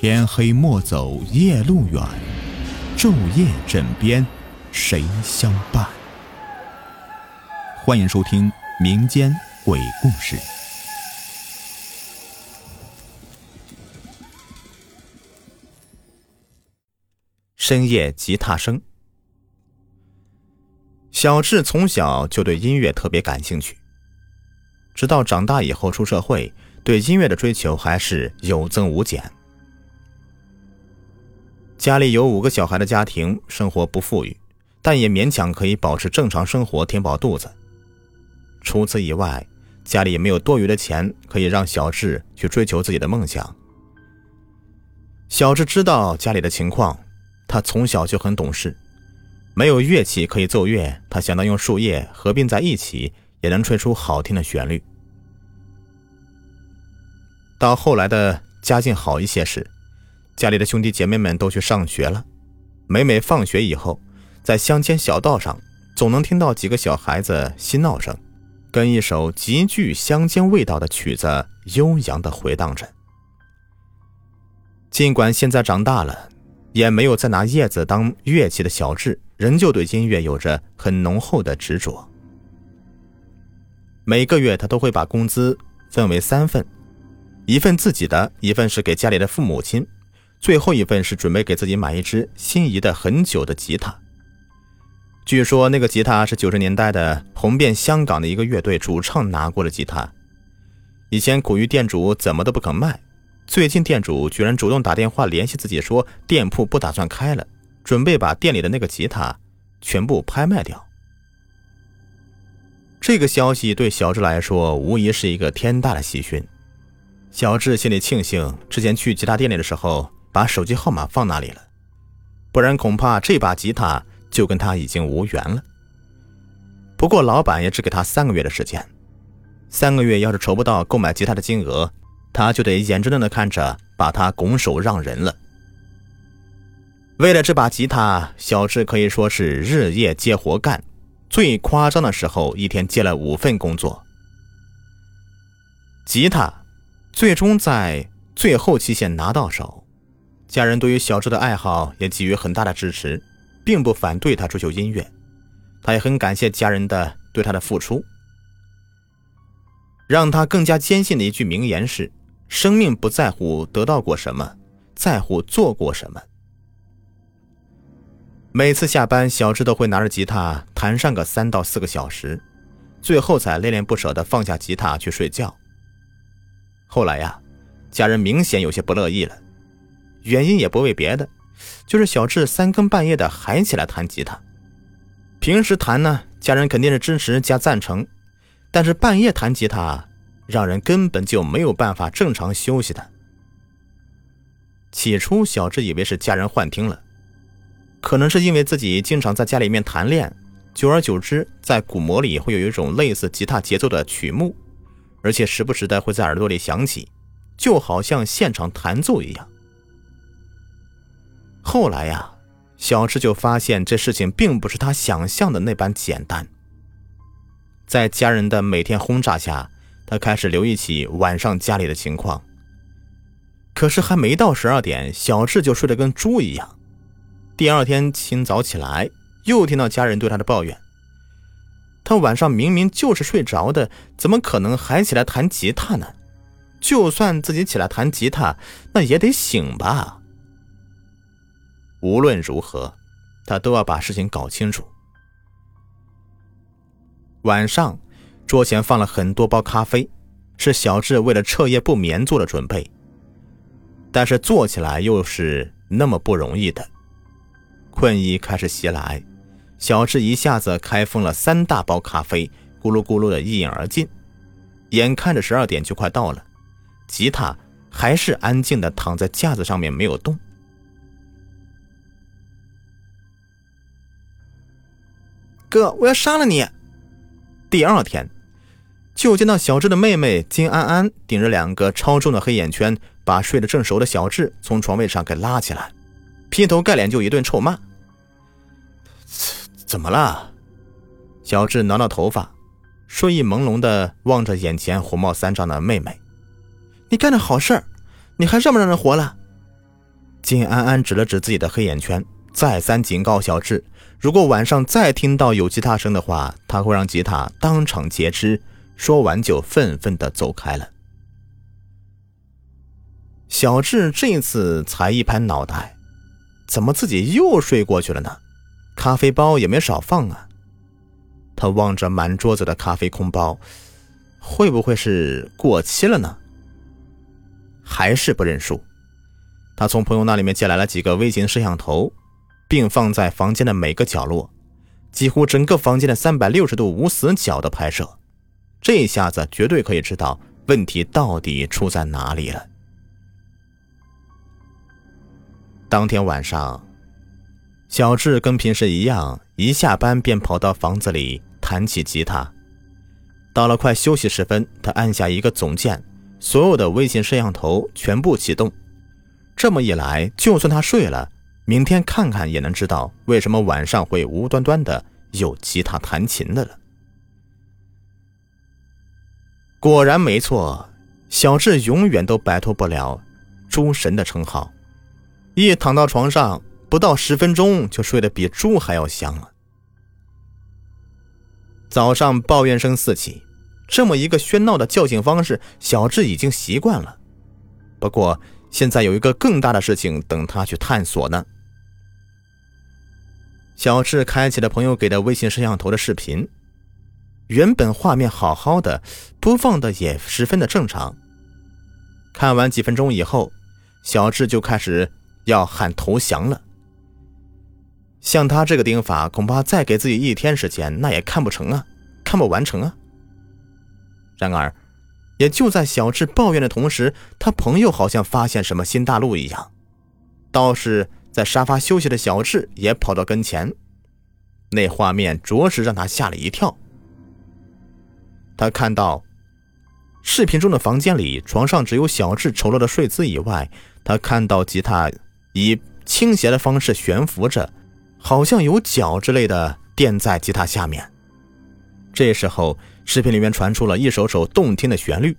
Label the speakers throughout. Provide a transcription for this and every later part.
Speaker 1: 天黑莫走夜路远，昼夜枕边谁相伴？欢迎收听民间鬼故事。
Speaker 2: 深夜吉他声。小智从小就对音乐特别感兴趣，直到长大以后出社会，对音乐的追求还是有增无减。家里有五个小孩的家庭，生活不富裕，但也勉强可以保持正常生活，填饱肚子。除此以外，家里也没有多余的钱可以让小智去追求自己的梦想。小智知道家里的情况。他从小就很懂事，没有乐器可以奏乐，他想到用树叶合并在一起，也能吹出好听的旋律。到后来的家境好一些时，家里的兄弟姐妹们都去上学了，每每放学以后，在乡间小道上，总能听到几个小孩子嬉闹声，跟一首极具乡间味道的曲子悠扬的回荡着。尽管现在长大了。也没有再拿叶子当乐器的小智，仍旧对音乐有着很浓厚的执着。每个月他都会把工资分为三份，一份自己的，一份是给家里的父母亲，最后一份是准备给自己买一支心仪的很久的吉他。据说那个吉他是九十年代的红遍香港的一个乐队主唱拿过的吉他，以前苦于店主怎么都不肯卖。最近店主居然主动打电话联系自己，说店铺不打算开了，准备把店里的那个吉他全部拍卖掉。这个消息对小智来说无疑是一个天大的喜讯。小智心里庆幸之前去吉他店里的时候把手机号码放那里了，不然恐怕这把吉他就跟他已经无缘了。不过老板也只给他三个月的时间，三个月要是筹不到购买吉他的金额。他就得眼睁睁的看着把他拱手让人了。为了这把吉他，小智可以说是日夜接活干，最夸张的时候一天接了五份工作。吉他最终在最后期限拿到手，家人对于小智的爱好也给予很大的支持，并不反对他追求音乐，他也很感谢家人的对他的付出。让他更加坚信的一句名言是。生命不在乎得到过什么，在乎做过什么。每次下班，小智都会拿着吉他弹上个三到四个小时，最后才恋恋不舍地放下吉他去睡觉。后来呀，家人明显有些不乐意了，原因也不为别的，就是小智三更半夜的还起来弹吉他。平时弹呢，家人肯定是支持加赞成，但是半夜弹吉他。让人根本就没有办法正常休息的。起初，小智以为是家人幻听了，可能是因为自己经常在家里面弹练，久而久之，在鼓膜里会有一种类似吉他节奏的曲目，而且时不时的会在耳朵里响起，就好像现场弹奏一样。后来呀，小智就发现这事情并不是他想象的那般简单。在家人的每天轰炸下。他开始留意起晚上家里的情况，可是还没到十二点，小智就睡得跟猪一样。第二天清早起来，又听到家人对他的抱怨：他晚上明明就是睡着的，怎么可能还起来弹吉他呢？就算自己起来弹吉他，那也得醒吧。无论如何，他都要把事情搞清楚。晚上。桌前放了很多包咖啡，是小智为了彻夜不眠做的准备。但是做起来又是那么不容易的，困意开始袭来，小智一下子开封了三大包咖啡，咕噜咕噜的一饮而尽。眼看着十二点就快到了，吉他还是安静的躺在架子上面没有动。哥，我要杀了你！第二天。就见到小智的妹妹金安安顶着两个超重的黑眼圈，把睡得正熟的小智从床位上给拉起来，劈头盖脸就一顿臭骂。怎么了？小智挠挠头发，睡意朦胧的望着眼前火冒三丈的妹妹：“你干的好事儿，你还让不让人活了？”金安安指了指自己的黑眼圈，再三警告小智：如果晚上再听到有吉他声的话，他会让吉他当场截肢。说完就愤愤地走开了。小智这次才一拍脑袋，怎么自己又睡过去了呢？咖啡包也没少放啊。他望着满桌子的咖啡空包，会不会是过期了呢？还是不认输。他从朋友那里面借来了几个微型摄像头，并放在房间的每个角落，几乎整个房间的三百六十度无死角的拍摄。这一下子绝对可以知道问题到底出在哪里了。当天晚上，小智跟平时一样，一下班便跑到房子里弹起吉他。到了快休息时分，他按下一个总键，所有的微型摄像头全部启动。这么一来，就算他睡了，明天看看也能知道为什么晚上会无端端的有吉他弹琴的了。果然没错，小智永远都摆脱不了“猪神”的称号。一躺到床上，不到十分钟就睡得比猪还要香了。早上抱怨声四起，这么一个喧闹的叫醒方式，小智已经习惯了。不过，现在有一个更大的事情等他去探索呢。小智开启了朋友给的微信摄像头的视频，原本画面好好的，播放的也十分的正常。看完几分钟以后，小智就开始要喊投降了。像他这个钉法，恐怕再给自己一天时间，那也看不成啊，看不完成啊。然而。也就在小智抱怨的同时，他朋友好像发现什么新大陆一样，倒是在沙发休息的小智也跑到跟前，那画面着实让他吓了一跳。他看到视频中的房间里，床上只有小智丑陋的睡姿以外，他看到吉他以倾斜的方式悬浮着，好像有脚之类的垫在吉他下面。这时候。视频里面传出了一首首动听的旋律，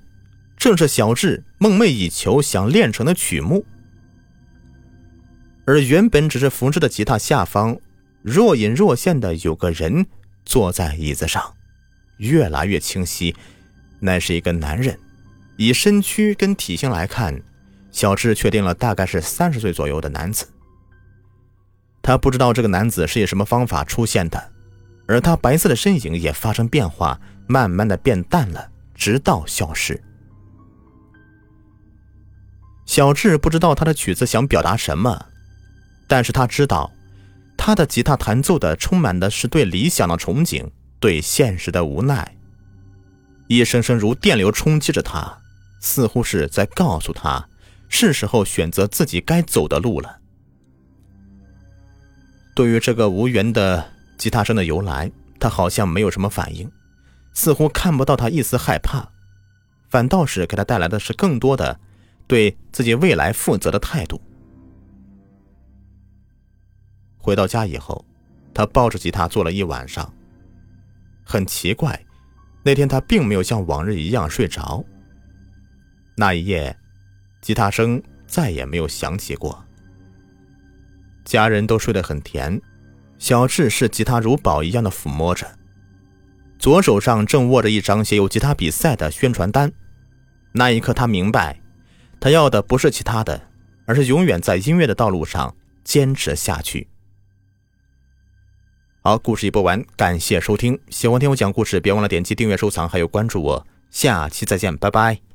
Speaker 2: 正是小智梦寐以求想练成的曲目。而原本只是扶着的吉他下方，若隐若现的有个人坐在椅子上，越来越清晰，那是一个男人。以身躯跟体型来看，小智确定了大概是三十岁左右的男子。他不知道这个男子是以什么方法出现的，而他白色的身影也发生变化。慢慢的变淡了，直到消失。小智不知道他的曲子想表达什么，但是他知道，他的吉他弹奏的充满的是对理想的憧憬，对现实的无奈。一声声如电流冲击着他，似乎是在告诉他，是时候选择自己该走的路了。对于这个无缘的吉他声的由来，他好像没有什么反应。似乎看不到他一丝害怕，反倒是给他带来的是更多的对自己未来负责的态度。回到家以后，他抱着吉他坐了一晚上。很奇怪，那天他并没有像往日一样睡着。那一夜，吉他声再也没有响起过。家人都睡得很甜，小智视吉他如宝一样的抚摸着。左手上正握着一张写有吉他比赛的宣传单，那一刻他明白，他要的不是其他的，而是永远在音乐的道路上坚持下去。好，故事已播完，感谢收听，喜欢听我讲故事，别忘了点击订阅、收藏，还有关注我，下期再见，拜拜。